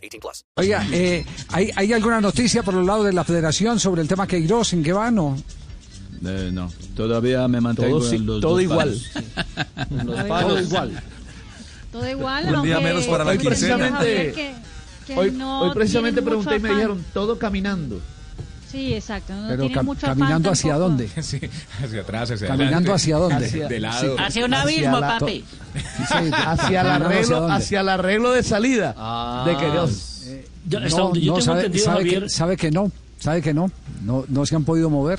18 plus. Oiga, eh, ¿hay, ¿hay alguna noticia por el lado de la federación sobre el tema Queiroz? ¿En qué van o? Eh, no, todavía me mantengo Todo, en los todo igual. palos. Los palos igual. Todo igual, Un día menos para la quincena. precisamente, que, que Hoy, no hoy precisamente pregunté y me dijeron todo caminando. Sí, exacto. No Pero tienen cam- mucho afán caminando hacia tampoco. dónde? Sí, hacia atrás, hacia Caminando adelante. hacia dónde. Hacia- De lado. Hacia un Hacia abismo, la- papi. Sí, Hacia el arreglo, hacia el arreglo de salida Ah. de. Yo, hasta No, donde yo no, tengo sabe, entendido, sabe Javier, que, sabe que no, sabe que no, no, no se han podido mover.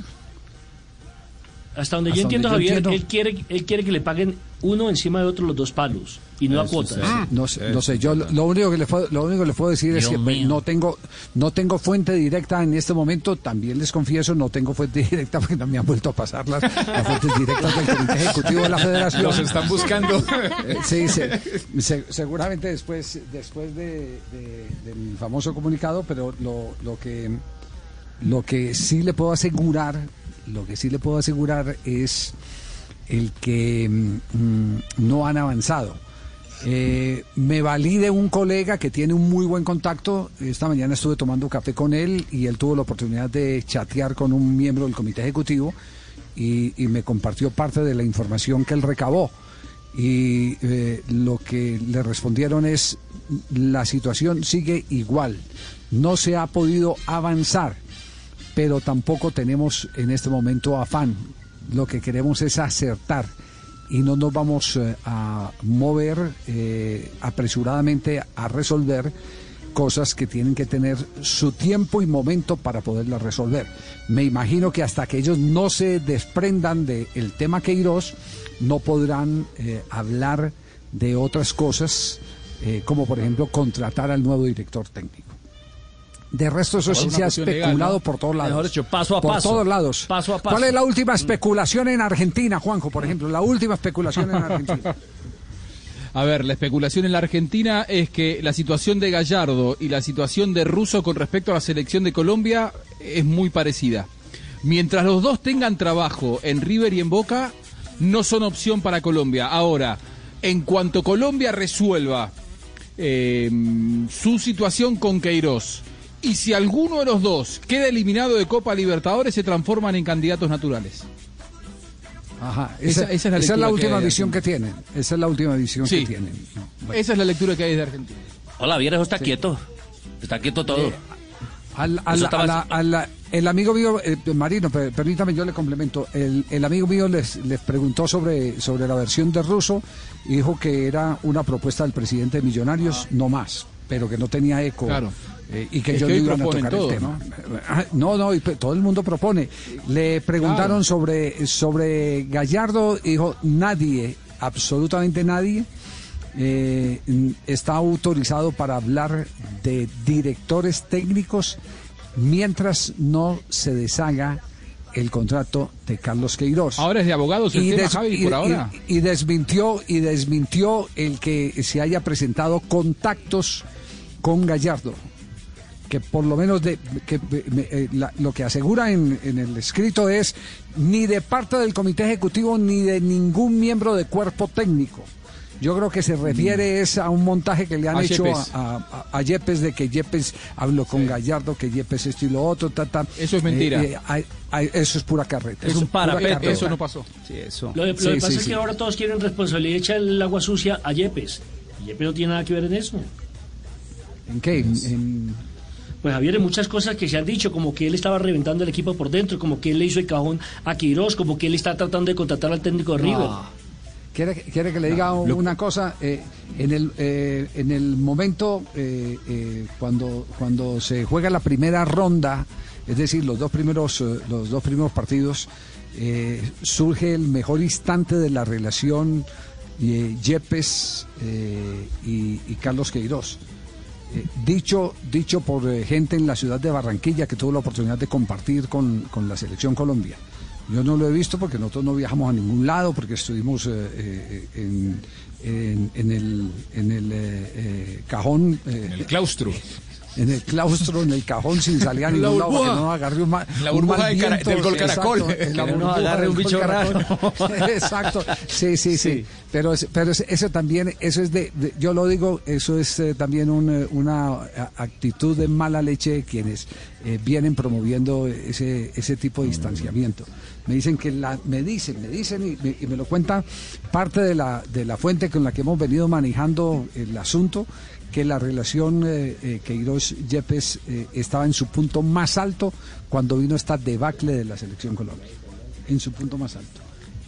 Hasta donde hasta yo entiendo, donde yo Javier, entiendo. él quiere, él quiere que le paguen uno encima de otro los dos palos y no a cuotas. sí. No sé, no sé, yo lo único que le puedo, lo único que le puedo decir es que mío. no tengo, no tengo fuente directa en este momento, también les confieso, no tengo fuente directa porque no me han vuelto a pasar las, las fuentes directas del Comité Ejecutivo de la Federación. Los están buscando. Sí, se- se- seguramente después, después de, de- del famoso comunicado, pero lo, lo que lo que sí le puedo asegurar, lo que sí le puedo asegurar es el que mm, no han avanzado. Eh, me valí de un colega que tiene un muy buen contacto. Esta mañana estuve tomando café con él y él tuvo la oportunidad de chatear con un miembro del comité ejecutivo y, y me compartió parte de la información que él recabó. Y eh, lo que le respondieron es, la situación sigue igual, no se ha podido avanzar, pero tampoco tenemos en este momento afán. Lo que queremos es acertar y no nos vamos eh, a mover eh, apresuradamente a resolver cosas que tienen que tener su tiempo y momento para poderlas resolver. Me imagino que hasta que ellos no se desprendan del tema Queiroz, no podrán eh, hablar de otras cosas, como por ejemplo contratar al nuevo director técnico. De resto, eso sí se ha legal, especulado ¿no? por todos lados. Mejor dicho, paso a por paso. todos lados. Paso a paso. ¿Cuál es la última especulación en Argentina, Juanjo, por ejemplo? La última especulación en Argentina. A ver, la especulación en la Argentina es que la situación de Gallardo y la situación de Russo con respecto a la selección de Colombia es muy parecida. Mientras los dos tengan trabajo en River y en Boca, no son opción para Colombia. Ahora, en cuanto Colombia resuelva eh, su situación con Queiroz y si alguno de los dos queda eliminado de Copa Libertadores, se transforman en candidatos naturales. Ajá, Esa- esa, esa es la esa es la lectura que última visión que tienen. Esa es la última visión Sí. que tienen. Bueno. Esa es la lectura que hay de Argentina. Hola, viejo, está quieto. Está quieto todo. Al, al- Eso estaba a la- así. a la- el amigo mío, eh, Marino, per- permítame, yo le complemento. El, el amigo mío les, les preguntó sobre, sobre la versión de Russo y dijo que era una propuesta del presidente de Millonarios, no más, pero que no tenía eco. Claro. Eh, y que Es yo que no hoy proponen tocar todo, el tema. Ah, No, no, y todo el mundo propone. Le preguntaron Claro. sobre, sobre Gallardo y dijo nadie, absolutamente nadie, eh, está autorizado para hablar de directores técnicos mientras no se deshaga el contrato de Carlos Queiroz. Ahora es de abogados el tema, des- Javi, y- por ahora. y- y desmintió y desmintió el que se haya presentado contactos con Gallardo que por lo menos de, que, me- eh, la- lo que asegura en, en el escrito es ni de parte del comité ejecutivo ni de ningún miembro de cuerpo técnico. Yo creo que se refiere es a un montaje que le han Mm. A hecho Yepes. a, a- a Yepes de que Yepes habló con Gallardo, que Yepes esto y lo otro, ta, ta. Eso es mentira. Eh, eh, eso es pura carreta. Es un parapeto. Eso no pasó. Sí, eso. Lo, lo Sí, que sí, pasa es sí. que ahora todos quieren responsabilidad y echar el agua sucia a Yepes. Y Yepes no tiene nada que ver en eso. ¿En qué? En- en- Pues Javier, hay muchas cosas que se han dicho, como que él estaba reventando el equipo por dentro, como que él le hizo el cajón a Queiroz, como que él está tratando de contratar al técnico de River. Ah. ¿Quiere, que- quiere que le diga una cosa? Eh, en, el, eh, en el momento eh, cuando, cuando se juega la primera ronda, es decir, los dos primeros, los dos primeros partidos, surge el mejor instante de la relación Yepes y, y Carlos Queiroz. Eh, dicho, dicho por eh, gente en la ciudad de Barranquilla que tuvo la oportunidad de compartir con, con la selección Colombia. Yo no lo he visto porque nosotros no viajamos a ningún lado, porque estuvimos eh, en, en- el, en el cajón. En el claustro. En el claustro, en el cajón, sin salir a ningún lado para que no agarre un, ma- La un burbuja mal de del gol Exacto, caracol. en la no agarre un bicho caracol. raro. Exacto, sí, sí, sí. Sí. Pero, pero es- eso también, eso es de, de- yo lo digo, eso es eh, también un, eh, una actitud de mala leche de quienes eh, vienen promoviendo ese, ese tipo de distanciamiento. Me dicen que la, me dicen, me dicen y me, y me lo cuenta parte de la, de la fuente con la que hemos venido manejando el asunto, que la relación eh, eh, Queiroz-Yepes eh, estaba en su punto más alto cuando vino esta debacle de la selección Colombia. En su punto más alto.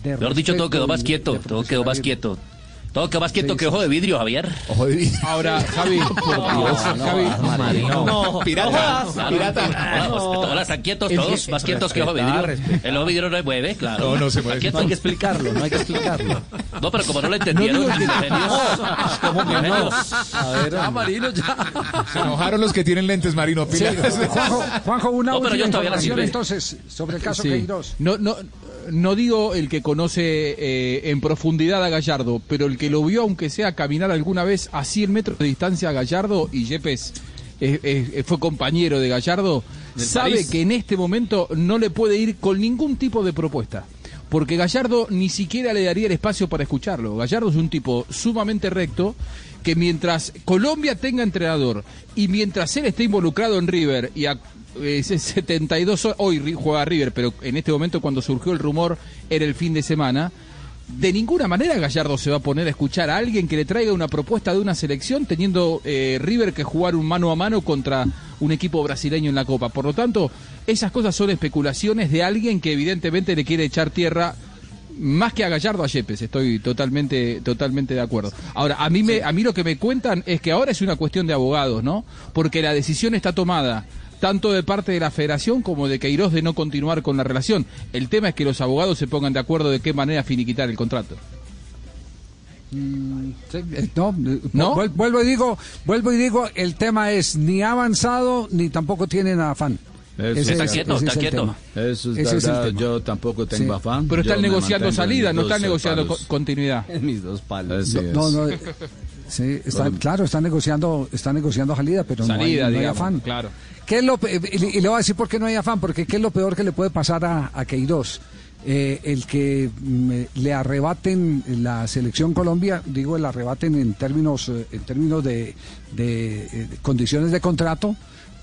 De Mejor dicho, todo quedó más quieto, todo quedó más quieto. Todo quedó más quieto Sí, que ojo de vidrio, Javier. Ojo de vidrio. Ahora, Javi, Javi, No, Pirata, pirata. Todos están quietos, Es todos, que- más quietos que ojo de vidrio. respetar. El ojo de vidrio no se mueve, claro. No, no se mueve. No hay que explicarlo, no hay que explicarlo. No, pero como no lo entendieron, ingenios, ingenios. A ver, ah, Marino, ya. Se enojaron los que tienen lentes marino. Juanjo, Juanjo, una No, pero última yo todavía la información entonces sobre el caso Sí. Queiroz. No, no, no digo el que conoce eh, en profundidad a Gallardo, pero el que lo vio, aunque sea caminar alguna vez a 100 metros de distancia a Gallardo, y Yepes eh, eh, fue compañero de Gallardo, sabe París. que en este momento no le puede ir con ningún tipo de propuesta. Porque Gallardo ni siquiera le daría el espacio para escucharlo. Gallardo es un tipo sumamente recto que mientras Colombia tenga entrenador y mientras él esté involucrado en River y a ese 72 ho- hoy juega River, pero en este momento cuando surgió el rumor era el fin de semana. De ninguna manera Gallardo se va a poner a escuchar a alguien que le traiga una propuesta de una selección teniendo eh, River que jugar un mano a mano contra un equipo brasileño en la Copa. Por lo tanto, esas cosas son especulaciones de alguien que evidentemente le quiere echar tierra más que a Gallardo a Yepes, estoy totalmente totalmente de acuerdo. Ahora, a mí me a mí lo que me cuentan es que ahora es una cuestión de abogados, ¿no? Porque la decisión está tomada tanto de parte de la Federación como de Queiroz de no continuar con la relación. El tema es que los abogados se pongan de acuerdo de qué manera finiquitar el contrato. Sí, eh, no, eh, vuelvo y digo, vuelvo y digo, el tema es ni ha avanzado ni tampoco tienen afán. Eso Está es- quieto, está es quieto. tema. Eso es Ese es el verdad, tema. yo tampoco tengo Sí. afán. Pero están negociando salida, no están eh, negociando palos. continuidad. En mis dos palos. No, no, eh, sí, está, claro, están negociando, están negociando salida, pero no hay- no afán. claro. ¿Qué es lo, pe- y, y le voy a decir por qué no hay afán, porque qué es lo peor que le puede pasar a, a Queiroz. Eh, el que mm, le arrebaten la selección Colombia, digo el arrebaten en términos, eh, en términos de, de, eh, de condiciones de contrato,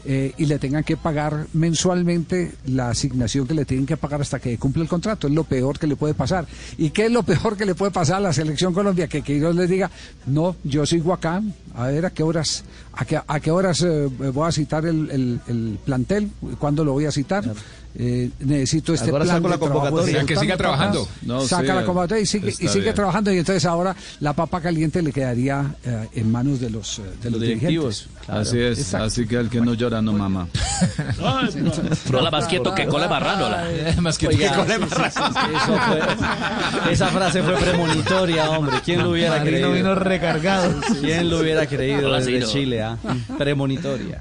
eh, y le tengan que pagar mensualmente la asignación que le tienen que pagar hasta que cumple el contrato. Es lo peor que le puede pasar. ¿Y qué es lo peor que le puede pasar a la selección Colombia? Que Queiroz les diga, no, yo sigo acá, a ver a qué horas, a qué, a qué horas eh, voy a citar el, el- el plantel, cuándo lo voy a citar. Eh, necesito este Ahora plan saco la de convocatoria. Que siga trabajando. No, saca sí, la convocatoria y sigue, y sigue trabajando y entonces ahora la papa caliente le quedaría eh, en manos de los, eh, de los directivos. Así es, Exacto. así que el que no llora no mama. Hola, más quieto que cole marrano. la- Más que Oiga, que fue- esa frase fue premonitoria, hombre. ¿Quién lo hubiera Marino creído? vino recargado. ¿Quién lo hubiera creído desde. Chile? ah? Premonitoria.